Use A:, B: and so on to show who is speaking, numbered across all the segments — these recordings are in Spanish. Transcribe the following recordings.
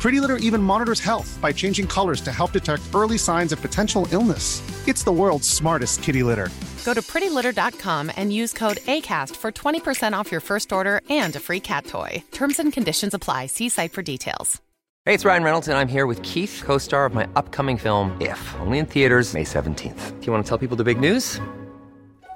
A: Pretty Litter even monitors health by changing colors to help detect early signs of potential illness. It's the world's smartest kitty litter.
B: Go to prettylitter.com and use code ACAST for 20% off your first order and a free cat toy. Terms and conditions apply. See site for details.
C: Hey, it's Ryan Reynolds, and I'm here with Keith, co star of my upcoming film, If, only in theaters, May 17th. Do you want to tell people the big news?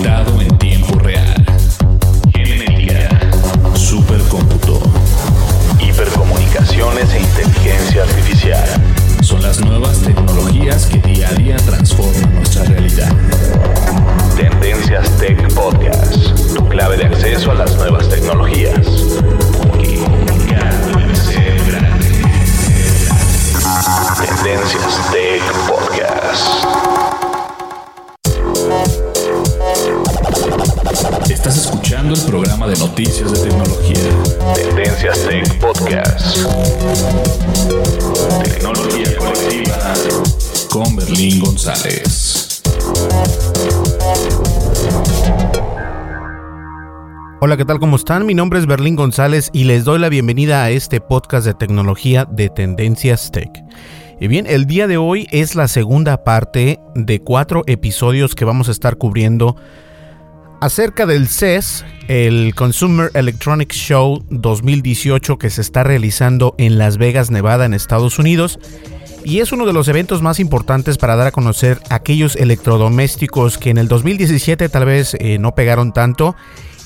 D: conectado en tiempo real. Genética, supercómputo, hipercomunicaciones e inteligencia artificial son las nuevas tecnologías que día a día transforman nuestra realidad. Tendencias Tech Podcast, tu clave de acceso a las nuevas tecnologías. Tendencias Tech Podcast. Estás escuchando el programa de noticias de tecnología. Tendencias Tech Podcast. Tecnología colectiva con Berlín González.
E: Hola, ¿qué tal? ¿Cómo están? Mi nombre es Berlín González y les doy la bienvenida a este podcast de tecnología de Tendencias Tech. Y bien, el día de hoy es la segunda parte de cuatro episodios que vamos a estar cubriendo acerca del CES, el Consumer Electronics Show 2018 que se está realizando en Las Vegas, Nevada, en Estados Unidos. Y es uno de los eventos más importantes para dar a conocer aquellos electrodomésticos que en el 2017 tal vez eh, no pegaron tanto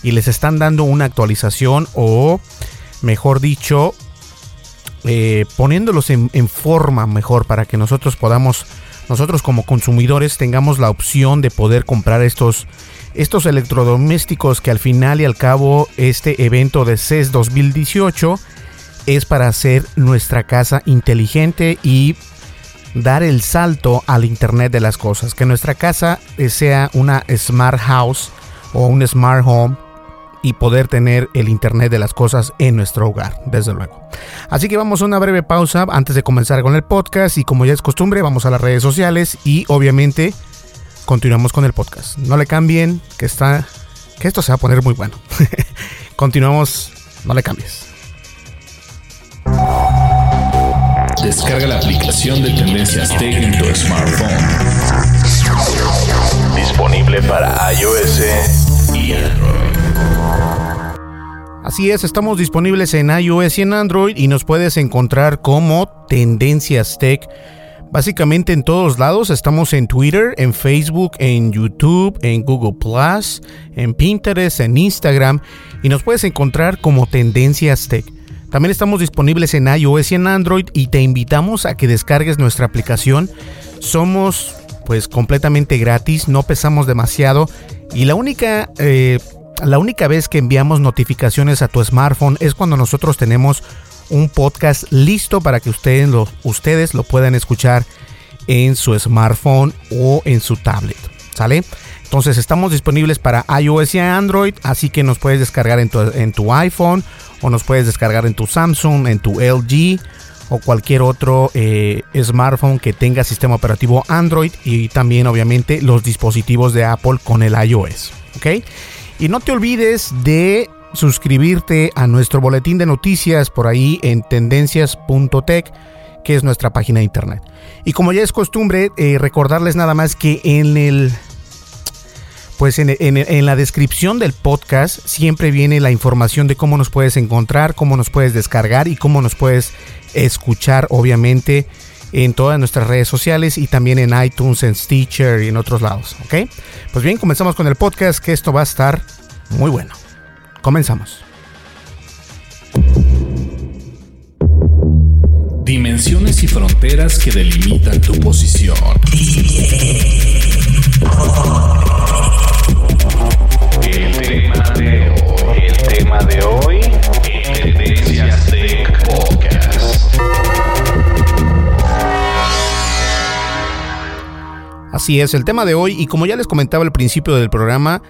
E: y les están dando una actualización o, mejor dicho, eh, poniéndolos en, en, forma mejor para que nosotros podamos, nosotros como consumidores tengamos la opción de poder comprar estos, estos electrodomésticos que al final y al cabo este evento de CES 2018 es para hacer nuestra casa inteligente y dar el salto al Internet de las cosas, que nuestra casa sea una smart house o un smart home y poder tener el Internet de las cosas en nuestro hogar, desde luego. Así que vamos a una breve pausa antes de comenzar con el podcast y como ya es costumbre vamos a las redes sociales y obviamente continuamos con el podcast. No le cambien, que está que esto se va a poner muy bueno. Continuamos, no le cambies.
D: Descarga la aplicación de Tendencias Tech tu smartphone. Disponible para iOS.
E: Así es, estamos disponibles en iOS y en Android y nos puedes encontrar como Tendencias Tech. Básicamente en todos lados estamos en Twitter, en Facebook, en YouTube, en Google Plus, en Pinterest, en Instagram y nos puedes encontrar como Tendencias Tech. También estamos disponibles en iOS y en Android y te invitamos a que descargues nuestra aplicación. Somos pues completamente gratis, no pesamos demasiado y la única eh, la única vez que enviamos notificaciones a tu smartphone es cuando nosotros tenemos un podcast listo para que ustedes lo, ustedes lo puedan escuchar en su smartphone o en su tablet. ¿Sale? Entonces estamos disponibles para iOS y Android, así que nos puedes descargar en tu, en tu iPhone o nos puedes descargar en tu Samsung, en tu LG o cualquier otro eh, smartphone que tenga sistema operativo Android y también obviamente los dispositivos de Apple con el iOS. ¿Ok? Y no te olvides de suscribirte a nuestro boletín de noticias por ahí en tendencias.tech, que es nuestra página de internet. Y como ya es costumbre, eh, recordarles nada más que en el pues en, la descripción del podcast siempre viene la información de cómo nos puedes encontrar, cómo nos puedes descargar y cómo nos puedes escuchar, obviamente, en todas nuestras redes sociales y también en iTunes, en Stitcher y en otros lados. ¿Ok? Pues bien, comenzamos con el podcast, que esto va a estar muy bueno. Comenzamos.
D: Dimensiones y fronteras que delimitan tu posición.
E: Así es, el tema de hoy, y como ya les comentaba al principio del programa,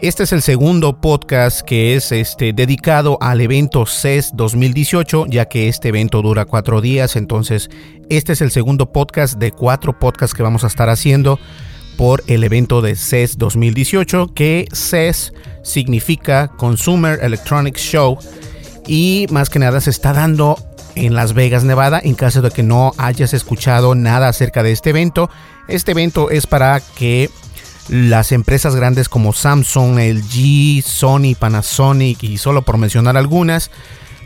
E: este es el segundo podcast que es este, dedicado al evento CES 2018, ya que este evento dura cuatro días. Entonces, este es el segundo podcast de cuatro podcasts que vamos a estar haciendo por el evento de CES 2018, que CES significa Consumer Electronics Show y más que nada se está dando en Las Vegas, Nevada. En caso de que no hayas escuchado nada acerca de este evento, este evento es para que las empresas grandes como Samsung, LG, Sony, Panasonic y solo por mencionar algunas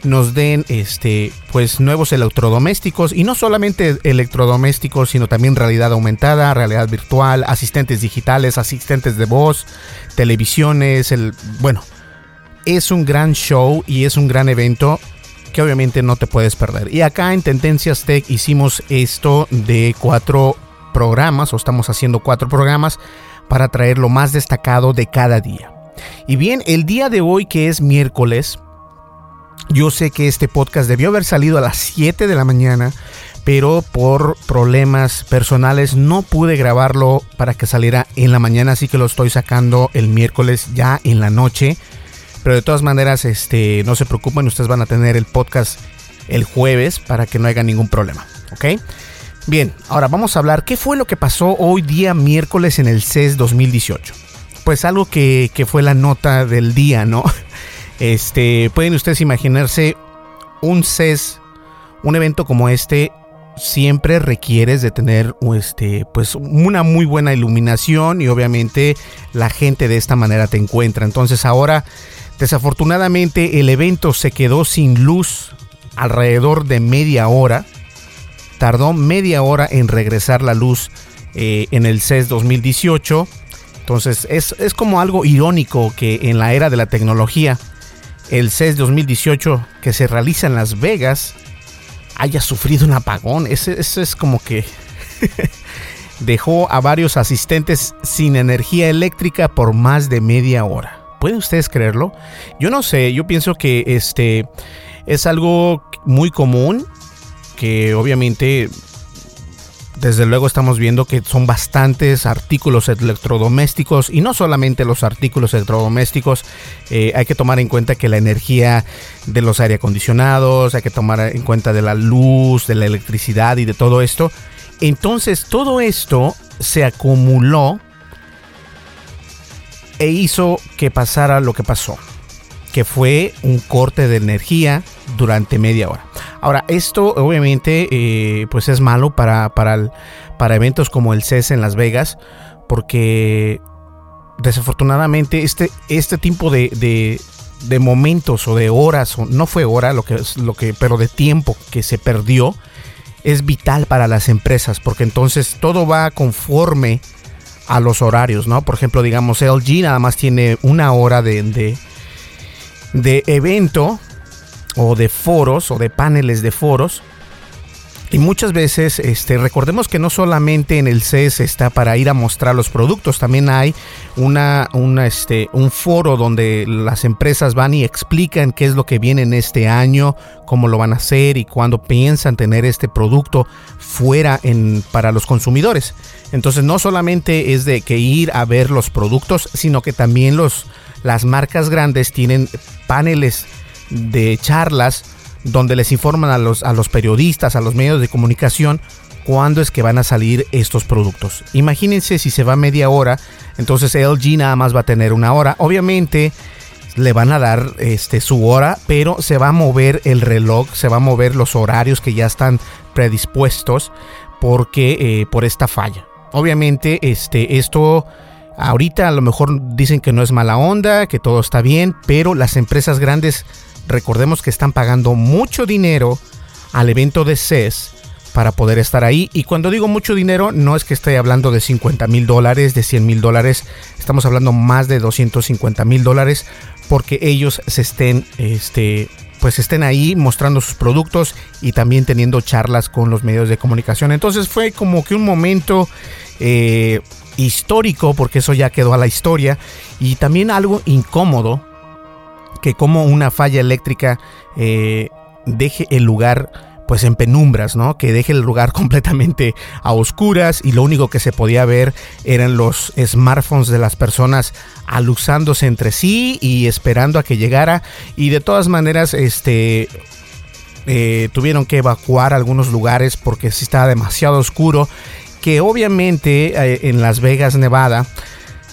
E: nos den este pues nuevos electrodomésticos y no solamente electrodomésticos sino también realidad aumentada, realidad virtual, asistentes digitales, asistentes de voz, televisiones, el bueno, es un gran show y es un gran evento que obviamente no te puedes perder. Y acá en Tendencias Tech hicimos esto de cuatro programas o estamos haciendo cuatro programas para traer lo más destacado de cada día. Y bien, el día de hoy que es miércoles, yo sé que este podcast debió haber salido a las 7 de la mañana, pero por problemas personales no pude grabarlo para que saliera en la mañana, así que lo estoy sacando el miércoles ya en la noche. Pero de todas maneras, este, no se preocupen, ustedes van a tener el podcast el jueves para que no haya ningún problema, ¿ok? Bien, ahora vamos a hablar qué fue lo que pasó hoy día miércoles en el CES 2018. Pues algo que, fue la nota del día, ¿no? Este, pueden ustedes imaginarse un CES, un evento como este siempre requieres de tener este pues una muy buena iluminación y obviamente la gente de esta manera te encuentra. Entonces ahora desafortunadamente el evento se quedó sin luz alrededor de media hora tardó media hora en regresar la luz eh, en el CES 2018. Entonces es, como algo irónico que en la era de la tecnología, el CES 2018 que se realiza en Las Vegas haya sufrido un apagón. Eso es como que dejó a varios asistentes sin energía eléctrica por más de media hora. ¿Pueden ustedes creerlo? Yo no sé, yo pienso que este es algo muy común que obviamente desde luego estamos viendo que son bastantes artículos electrodomésticos y no solamente los artículos electrodomésticos, eh, hay que tomar en cuenta que la energía de los aire acondicionados, hay que tomar en cuenta de la luz, de la electricidad y de todo esto. Entonces todo esto se acumuló e hizo que pasara lo que pasó que fue un corte de energía durante media hora. Ahora, esto obviamente eh, pues es malo para, para, para eventos como el CES en Las Vegas, porque desafortunadamente este, este tipo de, de, momentos o de horas, no fue hora, lo que, lo que, pero de tiempo que se perdió, es vital para las empresas, porque entonces todo va conforme a los horarios, ¿no? Por ejemplo, digamos, LG nada más tiene una hora de, de evento o de foros o de paneles de foros. Y muchas veces, este, recordemos que no solamente en el CES está para ir a mostrar los productos, también hay una, una, este, un foro donde las empresas van y explican qué es lo que viene en este año, cómo lo van a hacer y cuándo piensan tener este producto fuera en, para los consumidores. Entonces no solamente es de que ir a ver los productos, sino que también los, las marcas grandes tienen paneles de charlas donde les informan a los, a los periodistas, a los medios de comunicación, cuándo es que van a salir estos productos. Imagínense si se va media hora, entonces LG nada más va a tener una hora. Obviamente le van a dar este, su hora, pero se va a mover el reloj, se va a mover los horarios que ya están predispuestos porque eh, por esta falla. Obviamente este, esto Ahorita a lo mejor dicen que no es mala onda, que todo está bien, pero las empresas grandes, recordemos que están pagando mucho dinero al evento de CES para poder estar ahí. Y cuando digo mucho dinero, no es que esté hablando de 50 mil dólares, de 100 mil dólares, estamos hablando más de 250 mil dólares porque ellos se estén, este, pues estén ahí mostrando sus productos y también teniendo charlas con los medios de comunicación. Entonces fue como que un momento eh, histórico, porque eso ya quedó a la historia, y también algo incómodo, que como una falla eléctrica eh, deje el lugar pues en penumbras, ¿no? Que deje el lugar completamente a oscuras y lo único que se podía ver eran los smartphones de las personas aluzándose entre sí y esperando a que llegara y de todas maneras este eh, tuvieron que evacuar algunos lugares porque sí estaba demasiado oscuro que obviamente eh, en Las Vegas, Nevada,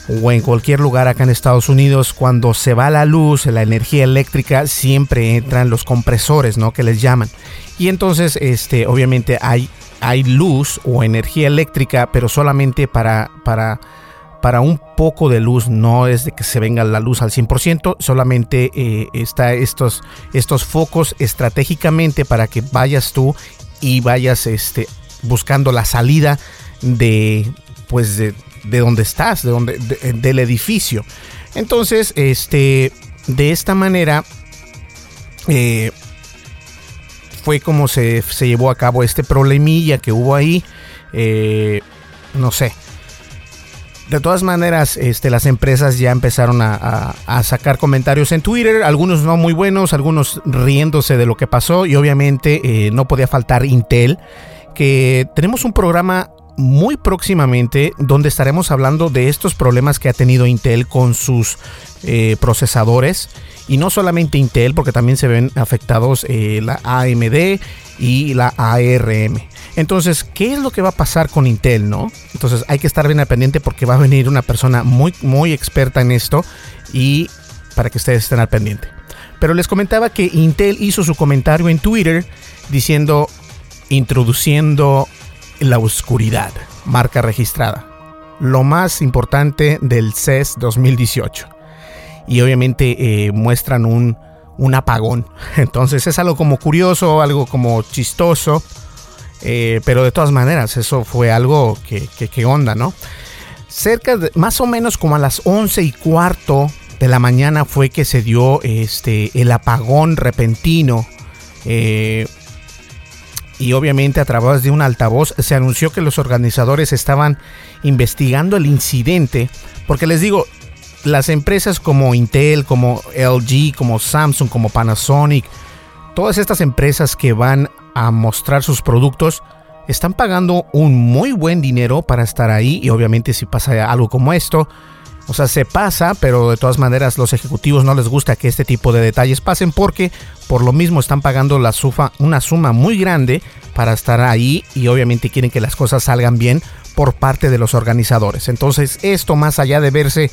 E: o en cualquier lugar acá en Estados Unidos, cuando se va la luz, la energía eléctrica, siempre entran los compresores, ¿no? Que les llaman. Y entonces, este, obviamente hay, hay luz o energía eléctrica, pero solamente para, para, para un poco de luz, no es de que se venga la luz al 100%, solamente eh, está estos, estos focos estratégicamente para que vayas tú y vayas este, buscando la salida de pues de, donde estás, de donde del edificio. Entonces, este de esta manera eh, fue como se, se, llevó a cabo este problemilla que hubo ahí. Eh, no sé. De todas maneras, este, las empresas ya empezaron a, sacar comentarios en Twitter, algunos no muy buenos, algunos riéndose de lo que pasó y obviamente eh, no podía faltar Intel, que tenemos un programa muy próximamente donde estaremos hablando de estos problemas que ha tenido Intel con sus eh, procesadores y no solamente Intel porque también se ven afectados eh, la AMD y la ARM. Entonces, ¿qué es lo que va a pasar con Intel, no? Entonces, hay que estar bien al pendiente porque va a venir una persona muy muy experta en esto y para que ustedes estén al pendiente. Pero les comentaba que Intel hizo su comentario en Twitter diciendo introduciendo la oscuridad, marca registrada. Lo más importante del CES 2018. Y obviamente eh, muestran un, un, apagón. Entonces es algo como curioso, algo como chistoso. Eh, pero de todas maneras, eso fue algo que, que, onda, ¿no? Cerca de, más o menos como a las 11 y cuarto de la mañana fue que se dio este, el apagón repentino. Eh, y obviamente a través de un altavoz se anunció que los organizadores estaban investigando el incidente, porque les digo, las empresas como Intel, como LG, como Samsung, como Panasonic, todas estas empresas que van a mostrar sus productos, están pagando un muy buen dinero para estar ahí y obviamente si pasa algo como esto, o sea, se pasa, pero de todas maneras los ejecutivos no les gusta que este tipo de detalles pasen porque por lo mismo están pagando la sufa, una suma muy grande para estar ahí y obviamente quieren que las cosas salgan bien por parte de los organizadores. Entonces esto más allá de verse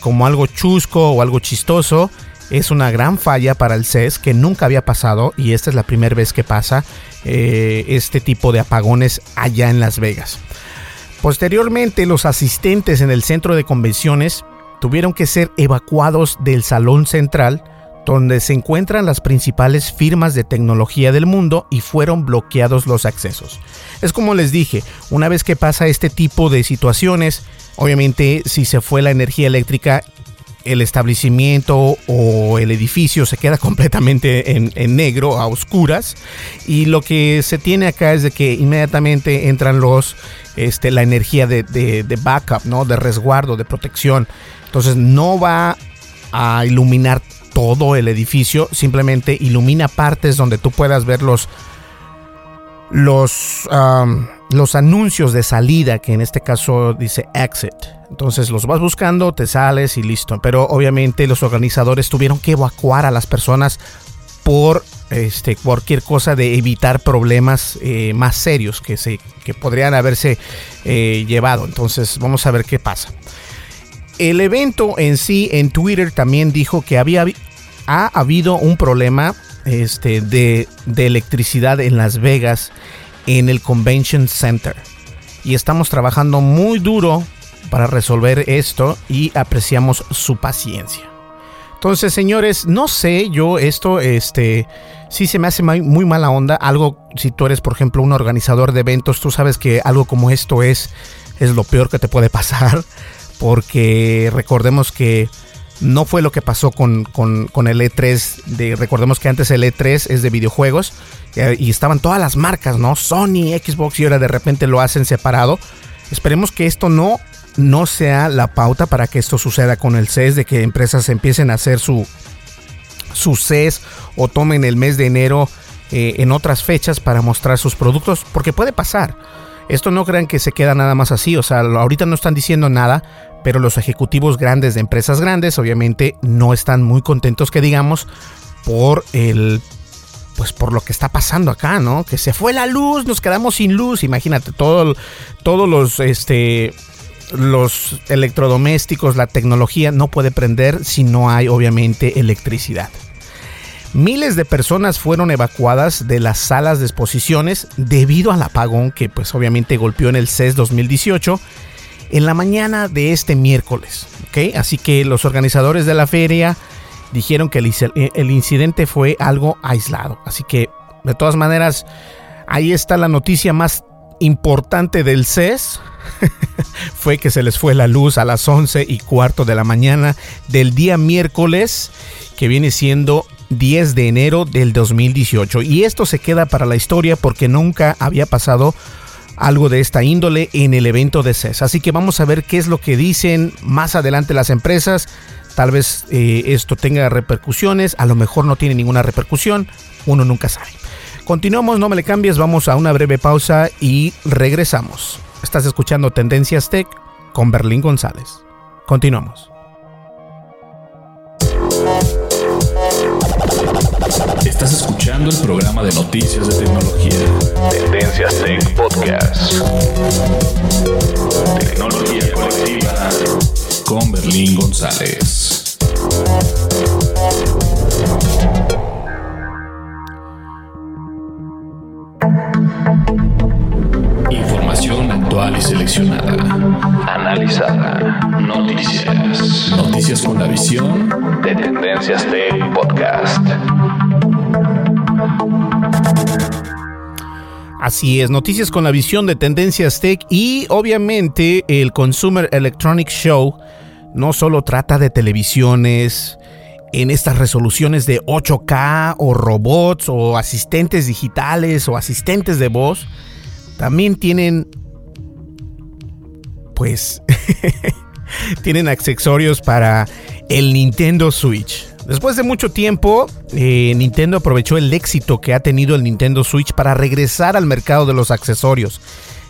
E: como algo chusco o algo chistoso, es una gran falla para el CES que nunca había pasado y esta es la primera vez que pasa eh, este tipo de apagones allá en Las Vegas. Posteriormente, los asistentes en el centro de convenciones tuvieron que ser evacuados del salón central donde se encuentran las principales firmas de tecnología del mundo y fueron bloqueados los accesos. Es como les dije, una vez que pasa este tipo de situaciones, obviamente si se fue la energía eléctrica, el establecimiento o el edificio se queda completamente en, negro, a oscuras, y lo que se tiene acá es de que inmediatamente entran los este, la energía de, de, backup, ¿no? De resguardo, de protección. Entonces no va a iluminar todo el edificio, simplemente ilumina partes donde tú puedas ver los, los, los anuncios de salida, que en este caso dice exit. Entonces los vas buscando, te sales y listo. Pero obviamente los organizadores tuvieron que evacuar a las personas por este, cualquier cosa de evitar problemas eh, más serios que, se, que podrían haberse eh, llevado. Entonces vamos a ver qué pasa. El evento en sí en Twitter también dijo que había ha habido un problema este, de, de electricidad en Las Vegas en el Convention Center. Y estamos trabajando muy duro para resolver esto y apreciamos su paciencia. Entonces, señores, no sé, yo esto, este, sí se me hace muy mala onda. Algo, si tú eres, por ejemplo, un organizador de eventos, tú sabes que algo como esto es, es lo peor que te puede pasar. Porque recordemos que no fue lo que pasó con, con, el E3. De, recordemos que antes el E3 es de videojuegos eh, y estaban todas las marcas, ¿no? Sony, Xbox y ahora de repente lo hacen separado. Esperemos que esto no, no sea la pauta para que esto suceda con el CES, de que empresas empiecen a hacer su, su CES o tomen el mes de enero eh, en otras fechas para mostrar sus productos, porque puede pasar. Esto no crean que se queda nada más así, o sea, ahorita no están diciendo nada, pero los ejecutivos grandes de empresas grandes obviamente no están muy contentos que digamos por el pues por lo que está pasando acá, ¿no? Que se fue la luz, nos quedamos sin luz, imagínate, todo, todos los este los electrodomésticos, la tecnología no puede prender si no hay obviamente electricidad. Miles de personas fueron evacuadas de las salas de exposiciones debido al apagón que pues obviamente golpeó en el CES 2018 en la mañana de este miércoles. Así que los organizadores de la feria dijeron que el, incidente fue algo aislado. Así que de todas maneras, ahí está la noticia más importante del CES. fue que se les fue la luz a las 11 y cuarto de la mañana del día miércoles, que viene siendo 10 de enero del 2018. Y esto se queda para la historia porque nunca había pasado algo de esta índole en el evento de CES. Así que vamos a ver qué es lo que dicen más adelante las empresas. Tal vez eh, esto tenga repercusiones, a lo mejor no tiene ninguna repercusión, uno nunca sabe. Continuamos, no me le cambies, vamos a una breve pausa y regresamos. Estás escuchando Tendencias Tech con Berlín González. Continuamos.
D: Estás escuchando el programa de noticias de tecnología. Tendencias Tech Podcast. Tecnología colectiva con Berlín González. Información actual y seleccionada. Analizada. Noticias. Noticias con la visión de Tendencias Tech Podcast.
E: Así es, noticias con la visión de Tendencias Tech y obviamente el Consumer Electronics Show no solo trata de televisiones en estas resoluciones de 8K o robots o asistentes digitales o asistentes de voz, también tienen pues tienen accesorios para el Nintendo Switch. Después de mucho tiempo, eh, Nintendo aprovechó el éxito que ha tenido el Nintendo Switch para regresar al mercado de los accesorios.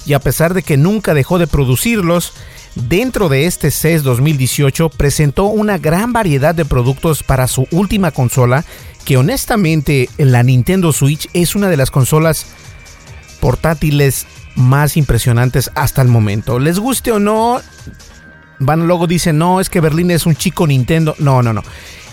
E: Y a pesar de que nunca dejó de producirlos, dentro de este CES 2018 presentó una gran variedad de productos para su última consola, que honestamente la Nintendo Switch es una de las consolas portátiles más impresionantes hasta el momento. Les guste o no, van luego dicen, no, es que Berlín es un chico Nintendo. No, no, no.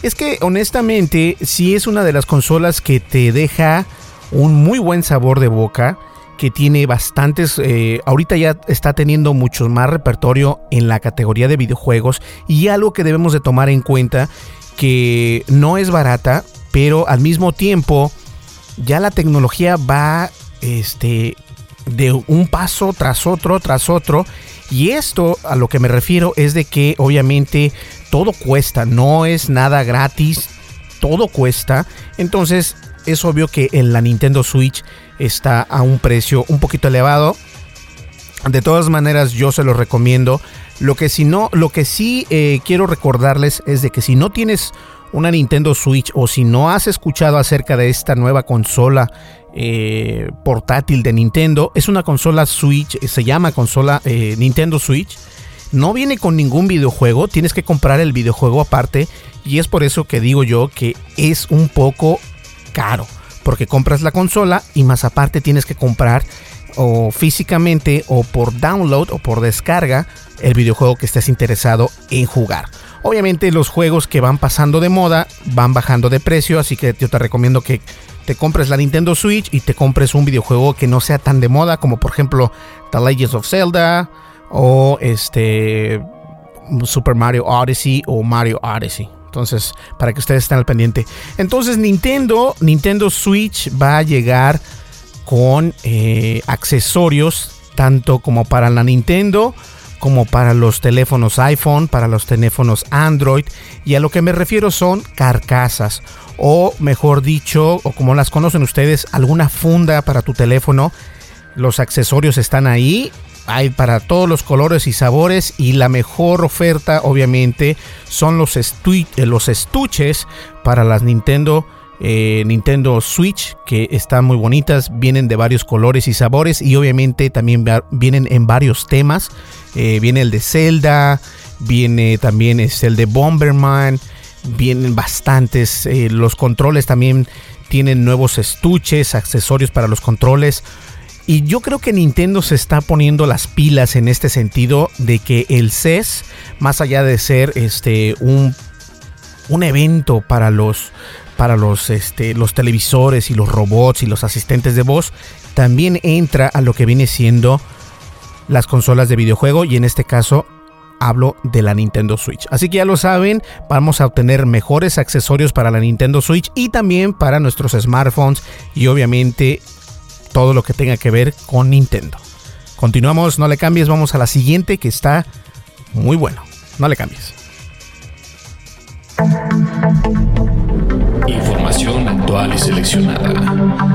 E: Es que honestamente sí es una de las consolas que te deja un muy buen sabor de boca, que tiene bastantes, eh, ahorita ya está teniendo mucho más repertorio en la categoría de videojuegos y algo que debemos de tomar en cuenta que no es barata, pero al mismo tiempo ya la tecnología va este de un paso tras otro tras otro y esto a lo que me refiero es de que obviamente todo cuesta, no es nada gratis, todo cuesta. Entonces es obvio que en la Nintendo Switch está a un precio un poquito elevado. De todas maneras, yo se lo recomiendo. Lo que si no, lo que sí eh, quiero recordarles es de que si no tienes una Nintendo Switch o si no has escuchado acerca de esta nueva consola eh, portátil de Nintendo, es una consola Switch, se llama consola eh, Nintendo Switch no viene con ningún videojuego, tienes que comprar el videojuego aparte y es por eso que digo yo que es un poco caro, porque compras la consola y más aparte tienes que comprar o físicamente o por download o por descarga el videojuego que estés interesado en jugar. Obviamente los juegos que van pasando de moda van bajando de precio, así que yo te recomiendo que te compres la Nintendo Switch y te compres un videojuego que no sea tan de moda como por ejemplo The Legends of Zelda, o este Super Mario Odyssey o Mario Odyssey. Entonces, para que ustedes estén al pendiente. Entonces, Nintendo, Nintendo Switch va a llegar con eh, accesorios tanto como para la Nintendo como para los teléfonos iPhone, para los teléfonos Android. Y a lo que me refiero son carcasas o mejor dicho, o como las conocen ustedes, alguna funda para tu teléfono. Los accesorios están ahí. Hay para todos los colores y sabores y la mejor oferta obviamente son los, eh, los estuches para las Nintendo eh, Nintendo Switch que están muy bonitas, vienen de varios colores y sabores y obviamente también vienen en varios temas. Eh, viene el de Zelda, viene también es el de Bomberman, vienen bastantes. Eh, los controles también tienen nuevos estuches, accesorios para los controles. Y yo creo que Nintendo se está poniendo las pilas en este sentido de que el CES, más allá de ser este un, un evento para los para los, este, los televisores y los robots y los asistentes de voz, también entra a lo que viene siendo las consolas de videojuego y en este caso hablo de la Nintendo Switch. Así que ya lo saben, vamos a obtener mejores accesorios para la Nintendo Switch y también para nuestros smartphones y obviamente todo lo que tenga que ver con Nintendo. Continuamos, no le cambies, vamos a la siguiente que está muy bueno. No le cambies.
D: Y seleccionada.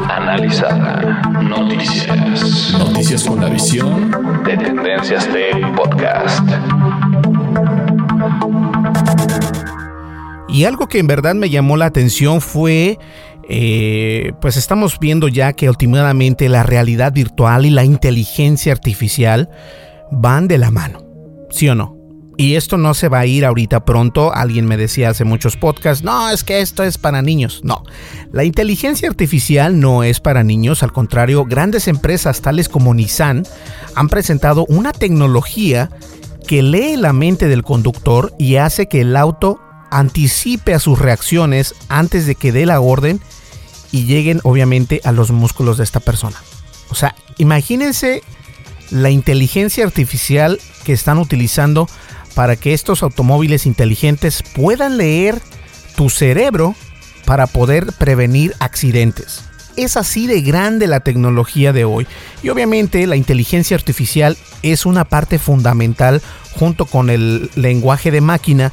D: Analizada. Noticias. Noticias con la visión de Tendencias Tech Podcast.
E: Y algo que en verdad me llamó la atención fue eh, pues estamos viendo ya que últimamente la realidad virtual y la inteligencia artificial van de la mano, ¿sí o no? Y esto no se va a ir ahorita pronto. Alguien me decía hace muchos podcasts, no, es que esto es para niños. No, la inteligencia artificial no es para niños. Al contrario, grandes empresas tales como Nissan han presentado una tecnología que lee la mente del conductor y hace que el auto anticipe a sus reacciones antes de que dé la orden y lleguen obviamente a los músculos de esta persona. O sea, imagínense la inteligencia artificial que están utilizando para que estos automóviles inteligentes puedan leer tu cerebro para poder prevenir accidentes. Es así de grande la tecnología de hoy y obviamente la inteligencia artificial es una parte fundamental junto con el lenguaje de máquina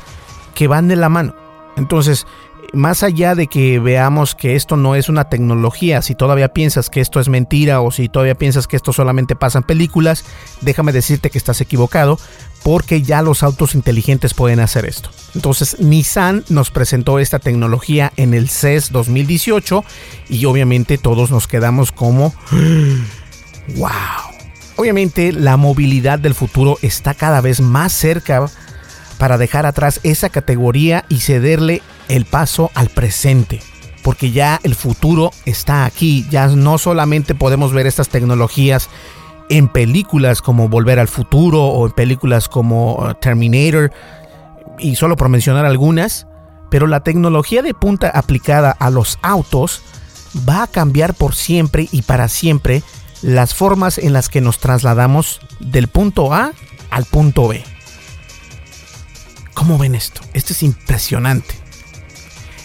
E: que van de la mano. Entonces, más allá de que veamos que esto no es una tecnología, si todavía piensas que esto es mentira o si todavía piensas que esto solamente pasa en películas, déjame decirte que estás equivocado, porque ya los autos inteligentes pueden hacer esto. Entonces Nissan nos presentó esta tecnología en el CES 2018 y obviamente todos nos quedamos como wow. Obviamente la movilidad del futuro está cada vez más cerca para dejar atrás esa categoría y cederle el paso al presente. Porque ya el futuro está aquí, ya no solamente podemos ver estas tecnologías en películas como Volver al Futuro o en películas como uh, Terminator, y solo por mencionar algunas, pero la tecnología de punta aplicada a los autos va a cambiar por siempre y para siempre las formas en las que nos trasladamos del punto A al punto B. ¿Cómo ven esto? Esto es impresionante.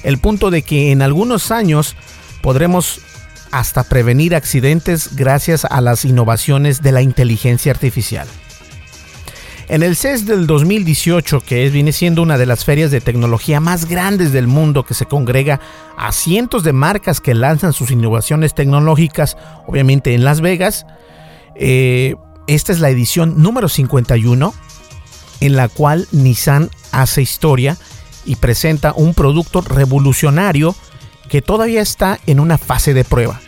E: El punto de que en algunos años podremos hasta prevenir accidentes gracias a las innovaciones de la inteligencia artificial. En el CES del 2018, que viene siendo una de las ferias de tecnología más grandes del mundo que se congrega a cientos de marcas que lanzan sus innovaciones tecnológicas, obviamente en Las Vegas, eh, esta es la edición número 51 en la cual Nissan hace historia y presenta un producto revolucionario que todavía está en una fase de prueba.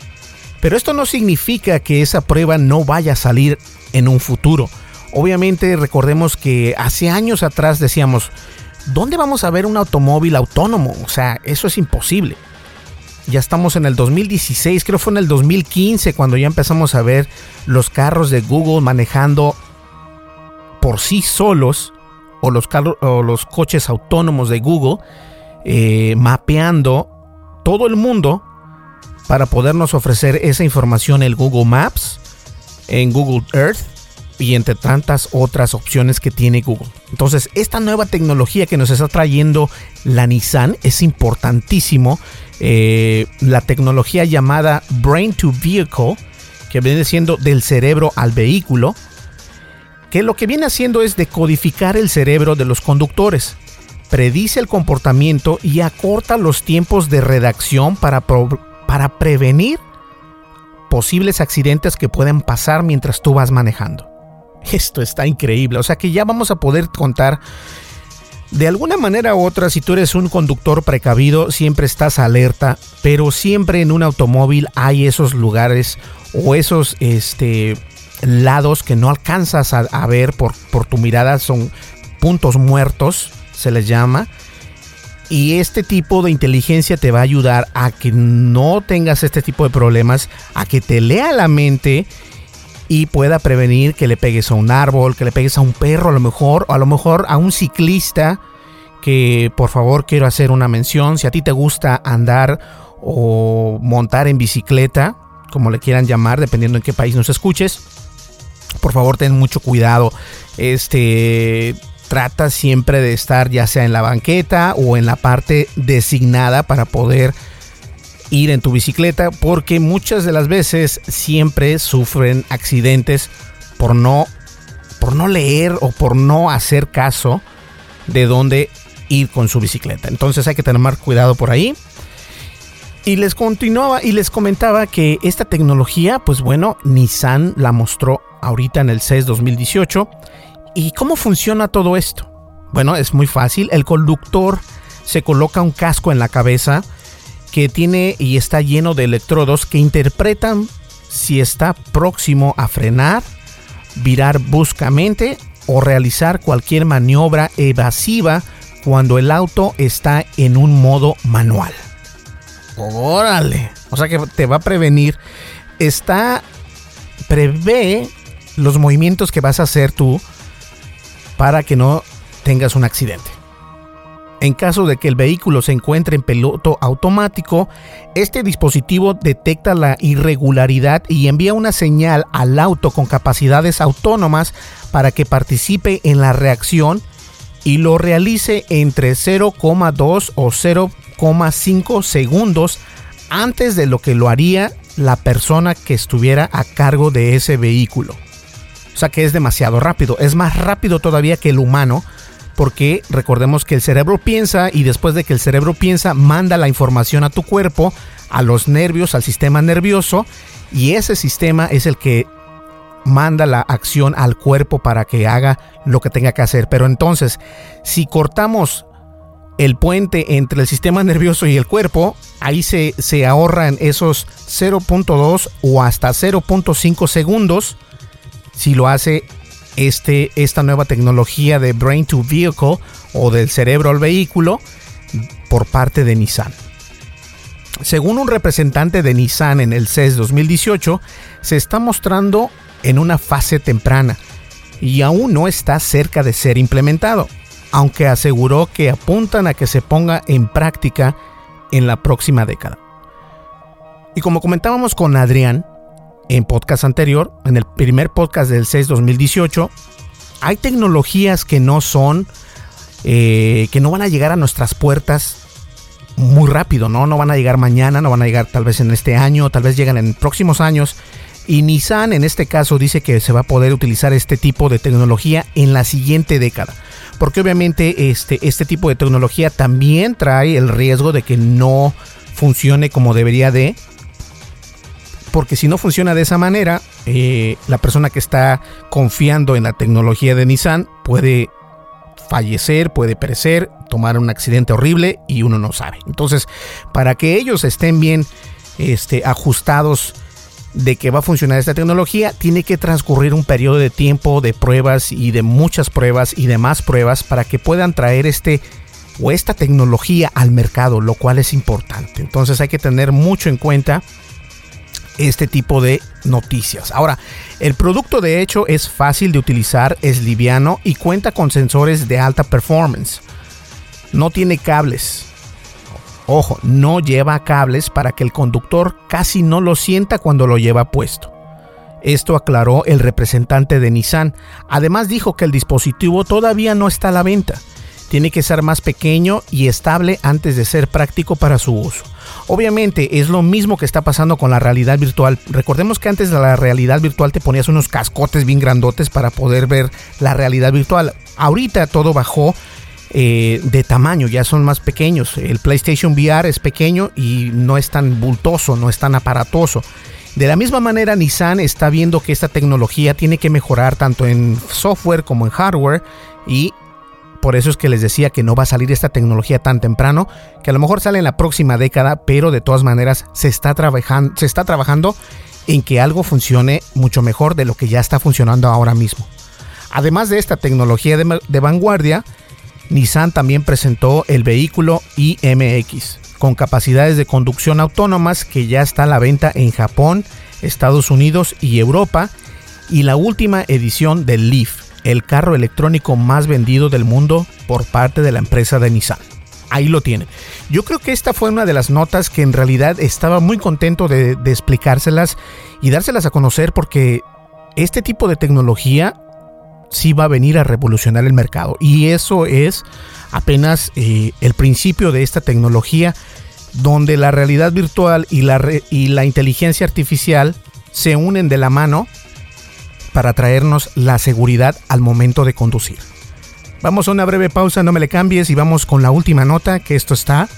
E: Pero esto no significa que esa prueba no vaya a salir en un futuro. Obviamente recordemos que hace años atrás decíamos, ¿dónde vamos a ver un automóvil autónomo? O sea, eso es imposible. Ya estamos en el 2016, creo fue en el 2015 cuando ya empezamos a ver los carros de Google manejando por sí solos o los, coches autónomos de Google eh, mapeando todo el mundo para podernos ofrecer esa información en Google Maps, en Google Earth y entre tantas otras opciones que tiene Google. Entonces, esta nueva tecnología que nos está trayendo la Nissan es importantísimo. Eh, la tecnología llamada Brain to Vehicle, que viene siendo del cerebro al vehículo, que lo que viene haciendo es decodificar el cerebro de los conductores, predice el comportamiento y acorta los tiempos de redacción para, para prevenir posibles accidentes que pueden pasar mientras tú vas manejando. Esto está increíble. O sea que ya vamos a poder contar de alguna manera u otra, si tú eres un conductor precavido, siempre estás alerta, pero siempre en un automóvil hay esos lugares o esos este, lados que no alcanzas a, ver por, por tu mirada, son puntos muertos, se les llama. Y este tipo de inteligencia te va a ayudar a que no tengas este tipo de problemas, a que te lea la mente y pueda prevenir que le pegues a un árbol, que le pegues a un perro a lo mejor, o a lo mejor a un ciclista, que por favor quiero hacer una mención, si a ti te gusta andar o montar en bicicleta, como le quieran llamar, dependiendo en qué país nos escuches, por favor ten mucho cuidado. Este trata siempre de estar ya sea en la banqueta o en la parte designada para poder ir en tu bicicleta porque muchas de las veces siempre sufren accidentes por no por no leer o por no hacer caso de dónde ir con su bicicleta. Entonces hay que tener más cuidado por ahí. Y les continuaba y les comentaba que esta tecnología, pues bueno, Nissan la mostró ahorita en el CES 2018. ¿Y cómo funciona todo esto? Bueno, es muy fácil. El conductor se coloca un casco en la cabeza que tiene y está lleno de electrodos que interpretan si está próximo a frenar, virar bruscamente o realizar cualquier maniobra evasiva cuando el auto está en un modo manual. Órale, o sea que te va a prevenir. Está prevé los movimientos que vas a hacer tú para que no tengas un accidente. En caso de que el vehículo se encuentre en piloto automático, este dispositivo detecta la irregularidad y envía una señal al auto con capacidades autónomas para que participe en la reacción y lo realice entre 0,2 o 0,5 segundos antes de lo que lo haría la persona que estuviera a cargo de ese vehículo. O sea que es demasiado rápido, es más rápido todavía que el humano porque recordemos que el cerebro piensa y después de que el cerebro piensa manda la información a tu cuerpo, a los nervios, al sistema nervioso y ese sistema es el que manda la acción al cuerpo para que haga lo que tenga que hacer. Pero entonces, si cortamos el puente entre el sistema nervioso y el cuerpo, ahí se, se ahorran esos 0.2 o hasta 0.5 segundos si lo hace este, esta nueva tecnología de Brain to Vehicle o del cerebro al vehículo por parte de Nissan. Según un representante de Nissan en el CES 2018, se está mostrando en una fase temprana y aún no está cerca de ser implementado, aunque aseguró que apuntan a que se ponga en práctica en la próxima década. Y como comentábamos con Adrián, en podcast anterior, en el primer podcast del 6 2018, hay tecnologías que no son, eh, que no van a llegar a nuestras puertas muy rápido, ¿no? No van a llegar mañana, no van a llegar tal vez en este año, tal vez llegan en próximos años. Y Nissan en este caso dice que se va a poder utilizar este tipo de tecnología en la siguiente década. Porque obviamente este, este tipo de tecnología también trae el riesgo de que no funcione como debería de porque si no funciona de esa manera, eh, la persona que está confiando en la tecnología de Nissan puede fallecer, puede perecer, tomar un accidente horrible y uno no sabe. Entonces, para que ellos estén bien este, ajustados de que va a funcionar esta tecnología, tiene que transcurrir un periodo de tiempo de pruebas y de muchas pruebas y de más pruebas para que puedan traer este o esta tecnología al mercado, lo cual es importante. Entonces hay que tener mucho en cuenta este tipo de noticias. Ahora, el producto de hecho es fácil de utilizar, es liviano y cuenta con sensores de alta performance. No tiene cables. Ojo, no lleva cables para que el conductor casi no lo sienta cuando lo lleva puesto. Esto aclaró el representante de Nissan. Además dijo que el dispositivo todavía no está a la venta. Tiene que ser más pequeño y estable antes de ser práctico para su uso. Obviamente es lo mismo que está pasando con la realidad virtual. Recordemos que antes de la realidad virtual te ponías unos cascotes bien grandotes para poder ver la realidad virtual. Ahorita todo bajó eh, de tamaño, ya son más pequeños. El PlayStation VR es pequeño y no es tan bultoso, no es tan aparatoso. De la misma manera, Nissan está viendo que esta tecnología tiene que mejorar tanto en software como en hardware y por eso es que les decía que no va a salir esta tecnología tan temprano, que a lo mejor sale en la próxima década, pero de todas maneras se está, trabajando, se está trabajando en que algo funcione mucho mejor de lo que ya está funcionando ahora mismo. Además de esta tecnología de, de vanguardia, Nissan también presentó el vehículo IMX, con capacidades de conducción autónomas que ya está a la venta en Japón, Estados Unidos y Europa, y la última edición del Leaf, el carro electrónico más vendido del mundo por parte de la empresa de Nissan. Ahí lo tienen. Yo creo que esta fue una de las notas que en realidad estaba muy contento de, de explicárselas y dárselas a conocer porque este tipo de tecnología sí va a venir a revolucionar el mercado. Y eso es apenas eh, el principio de esta tecnología donde la realidad virtual y la, y la inteligencia artificial se unen de la mano para traernos la seguridad al momento de conducir. Vamos a una breve pausa, no me le cambies y vamos con la última nota, que esto está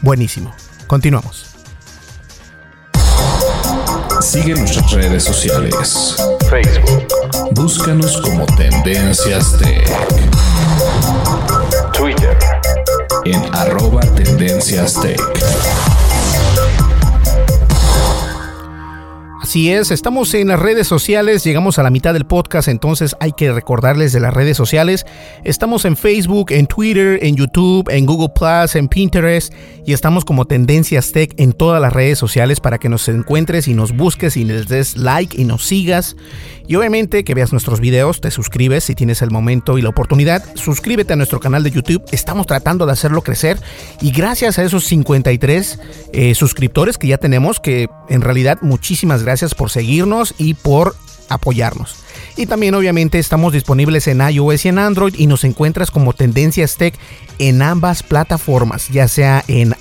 E: buenísimo. Continuamos.
D: Sigue nuestras redes sociales. Facebook. Búscanos como Tendencias Tech. Twitter. En arroba Tendencias Tech.
E: Así es, estamos en las redes sociales, llegamos a la mitad del podcast, entonces hay que recordarles de las redes sociales. Estamos en Facebook, en Twitter, en YouTube, en Google Plus, en Pinterest y estamos como Tendencias Tech en todas las redes sociales para que nos encuentres y nos busques y les des like y nos sigas. Y obviamente que veas nuestros videos, te suscribes si tienes el momento y la oportunidad. Suscríbete a nuestro canal de YouTube, estamos tratando de hacerlo crecer y gracias a esos 53 eh, suscriptores que ya tenemos, que en realidad muchísimas gracias por seguirnos y por apoyarnos. Y también obviamente estamos disponibles en iOS y en Android y nos encuentras como Tendencias Tech en ambas plataformas, ya sea en,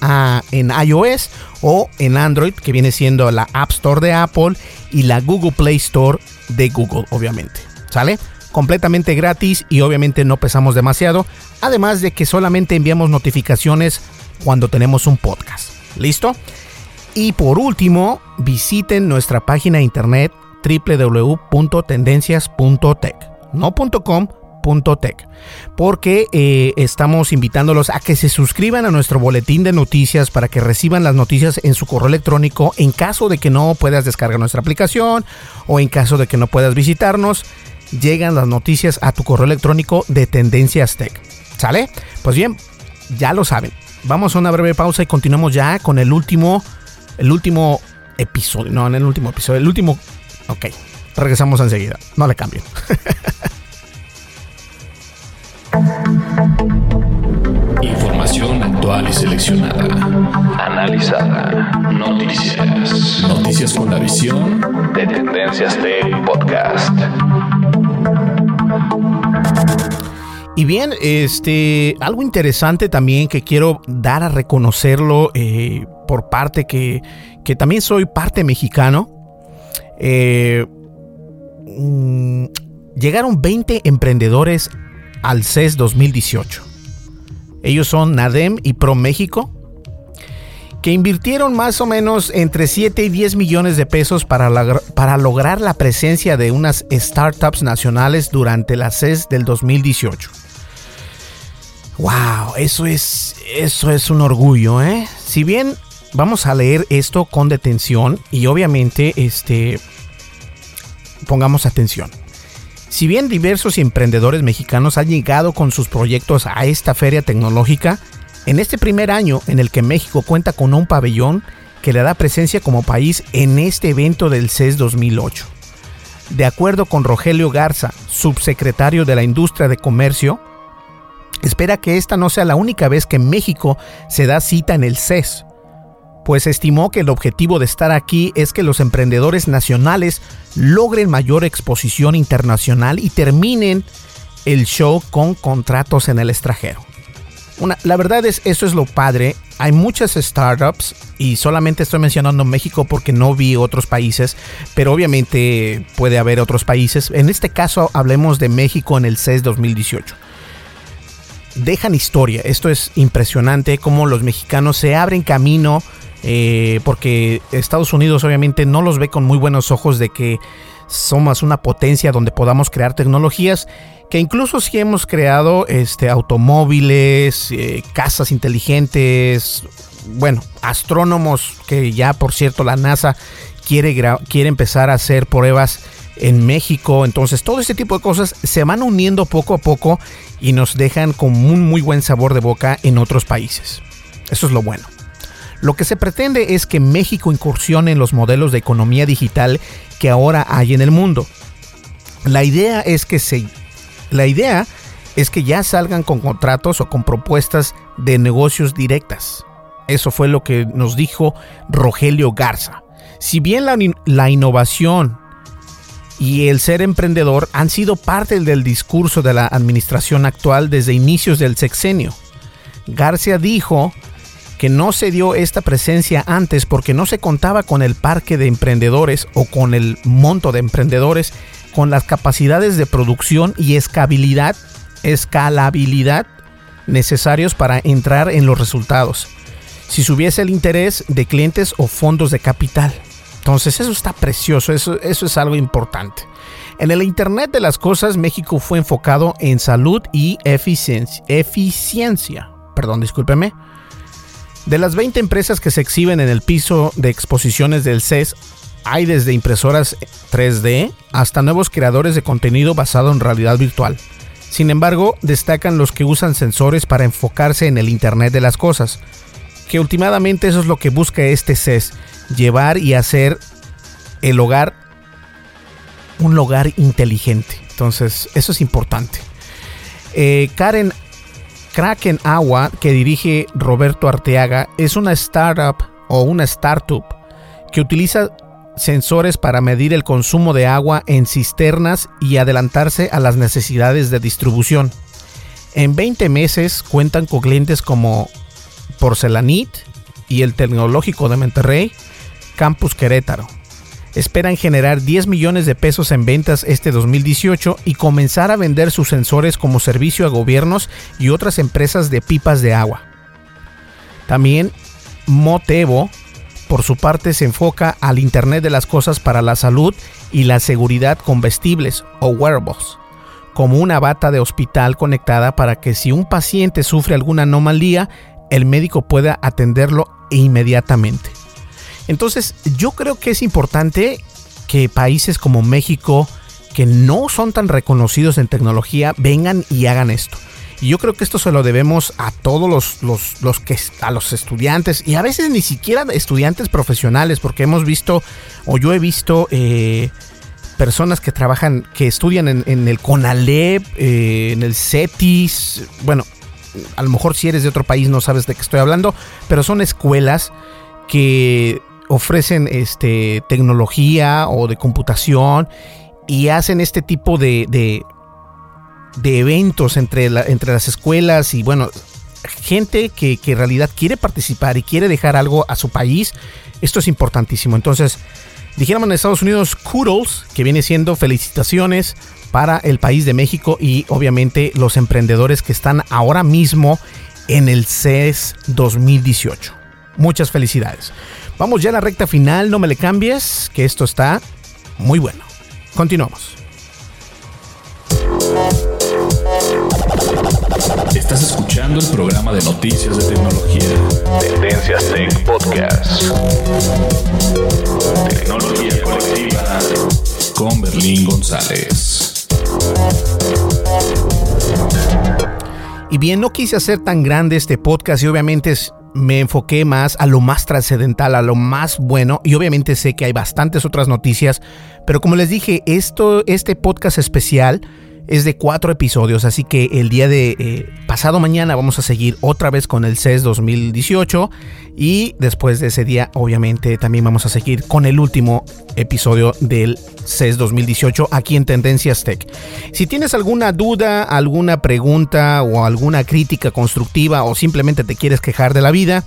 E: en iOS o en Android, que viene siendo la App Store de Apple y la Google Play Store de Google, obviamente. ¿Sale? Completamente gratis y obviamente no pesamos demasiado, además de que solamente enviamos notificaciones cuando tenemos un podcast. ¿Listo? Y por último, visiten nuestra página de internet www.tendencias.tech, no .com, .tech, porque eh, estamos invitándolos a que se suscriban a nuestro boletín de noticias para que reciban las noticias en su correo electrónico en caso de que no puedas descargar nuestra aplicación o en caso de que no puedas visitarnos, llegan las noticias a tu correo electrónico de Tendencias Tech. ¿Sale? Pues bien, ya lo saben. Vamos a una breve pausa y continuamos ya con el último el último episodio. No, en el último episodio. El último. Ok. Regresamos enseguida. No le cambien.
D: Información actual y seleccionada. Analizada. Noticias. Noticias con la visión de Tendencias Tech Podcast.
E: Y bien, este, algo interesante también que quiero dar a reconocerlo eh, por parte que, que, también soy parte mexicano. Eh, mm, llegaron 20 emprendedores al CES 2018. Ellos son Nadem y Pro México, que invirtieron más o menos entre 7 y 10 millones de pesos para, para lograr la presencia de unas startups nacionales durante la CES del 2018. Wow, eso es, eso es un orgullo, ¿eh? Si bien vamos a leer esto con detención y obviamente, este, pongamos atención. Si bien diversos emprendedores mexicanos han llegado con sus proyectos a esta feria tecnológica, en este primer año en el que México cuenta con un pabellón que le da presencia como país en este evento del CES 2008. De acuerdo con Rogelio Garza, subsecretario de la Industria de Comercio, espera que esta no sea la única vez que México se da cita en el CES. Pues estimó que el objetivo de estar aquí es que los emprendedores nacionales logren mayor exposición internacional y terminen el show con contratos en el extranjero. la verdad es, eso es lo padre. Hay muchas startups y solamente estoy mencionando México porque no vi otros países, pero obviamente puede haber otros países. En este caso hablemos de México en el CES 2018 dejan historia. Esto es impresionante cómo los mexicanos se abren camino eh, porque Estados Unidos obviamente no los ve con muy buenos ojos de que somos una potencia donde podamos crear tecnologías que incluso si hemos creado este, automóviles, eh, casas inteligentes, bueno, astrónomos que ya por cierto la NASA quiere, quiere empezar a hacer pruebas en México. Entonces todo este tipo de cosas se van uniendo poco a poco y nos dejan con un muy buen sabor de boca en otros países. Eso es lo bueno. Lo que se pretende es que México incursione en los modelos de economía digital que ahora hay en el mundo. La idea es que se la idea es que ya salgan con contratos o con propuestas de negocios directas. Eso fue lo que nos dijo Rogelio Garza. Si bien la, la innovación y el ser emprendedor han sido parte del discurso de la administración actual desde inicios del sexenio, García dijo que no se dio esta presencia antes porque no se contaba con el parque de emprendedores o con el monto de emprendedores, con las capacidades de producción y escalabilidad, escalabilidad necesarios para entrar en los resultados. Si subiese el interés de clientes o fondos de capital. Entonces eso está precioso, eso, eso es algo importante. En el Internet de las Cosas, México fue enfocado en salud y eficiencia. eficiencia. Perdón, discúlpeme de las 20 empresas que se exhiben en el piso de exposiciones del CES, hay desde impresoras 3D hasta nuevos creadores de contenido basado en realidad virtual. Sin embargo, destacan los que usan sensores para enfocarse en el Internet de las Cosas, que últimamente eso es lo que busca este CES, llevar y hacer el hogar un hogar inteligente. Entonces, eso es importante. Eh, Karen Kraken Agua, que dirige Roberto Arteaga, es una startup o una startup que utiliza sensores para medir el consumo de agua en cisternas y adelantarse a las necesidades de distribución. En 20 meses cuentan con clientes como Porcelanit y el Tecnológico de Monterrey, Campus Querétaro esperan generar 10 millones de pesos en ventas este 2018 y comenzar a vender sus sensores como servicio a gobiernos y otras empresas de pipas de agua. También Motevo, por su parte, se enfoca al Internet de las Cosas para la salud y la seguridad con vestibles o wearables, como una bata de hospital conectada para que si un paciente sufre alguna anomalía, el médico pueda atenderlo inmediatamente. Entonces, yo creo que es importante que países como México, que no son tan reconocidos en tecnología, vengan y hagan esto. Y yo creo que esto se lo debemos a todos los, los, que a los estudiantes y a veces ni siquiera estudiantes profesionales, porque hemos visto, o yo he visto eh, personas que trabajan, que estudian en, el CONALEP, eh, en el CETIS, bueno, a lo mejor si eres de otro país no sabes de qué estoy hablando, pero son escuelas que ofrecen este, tecnología o de computación y hacen este tipo de, de, eventos entre, entre las escuelas y bueno, gente que, que, en realidad quiere participar y quiere dejar algo a su país, esto es importantísimo. Entonces, dijéramos en Estados Unidos, kudos, que viene siendo felicitaciones para el país de México y obviamente los emprendedores que están ahora mismo en el CES 2018. Muchas felicidades. Vamos ya a la recta final, no me le cambies, que esto está muy bueno. Continuamos.
D: Estás escuchando el programa de noticias de tecnología. Tendencias Tech Podcast. Tecnología colectiva con Berlín González.
E: Y bien, no quise hacer tan grande este podcast y obviamente es me enfoqué más a lo más trascendental, a lo más bueno y obviamente sé que hay bastantes otras noticias, pero como les dije, esto, este podcast especial es de cuatro episodios, así que el día de eh, pasado mañana vamos a seguir otra vez con el CES 2018 y después de ese día obviamente también vamos a seguir con el último episodio del CES 2018 aquí en Tendencias Tech. Si tienes alguna duda, alguna pregunta o alguna crítica constructiva o simplemente te quieres quejar de la vida,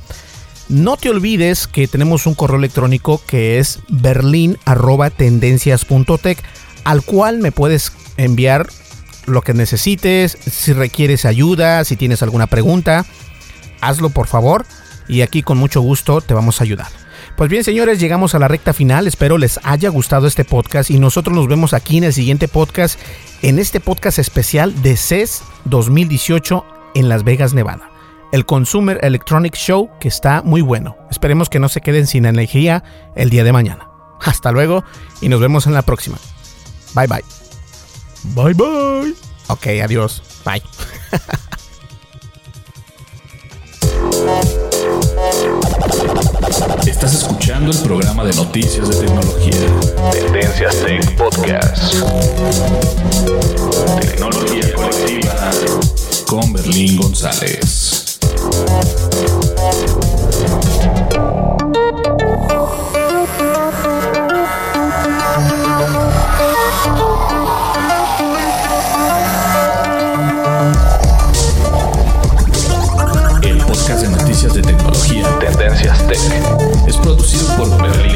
E: no te olvides que tenemos un correo electrónico que es berlin.tendencias.tech al cual me puedes enviar lo que necesites, si requieres ayuda, si tienes alguna pregunta, hazlo por favor y aquí con mucho gusto te vamos a ayudar. Pues bien, señores, llegamos a la recta final. Espero les haya gustado este podcast y nosotros nos vemos aquí en el siguiente podcast, en este podcast especial de CES 2018 en Las Vegas, Nevada. El Consumer Electronic Show que está muy bueno. Esperemos que no se queden sin energía el día de mañana. Hasta luego y nos vemos en la próxima. Bye bye. Bye bye. Ok, adiós. Bye.
D: Estás escuchando el programa de noticias de tecnología. Tendencias Tech Podcast. Tecnología colectiva con Berlín González. Noticias de tecnología. Tendencias Tech. Es producido por Berlín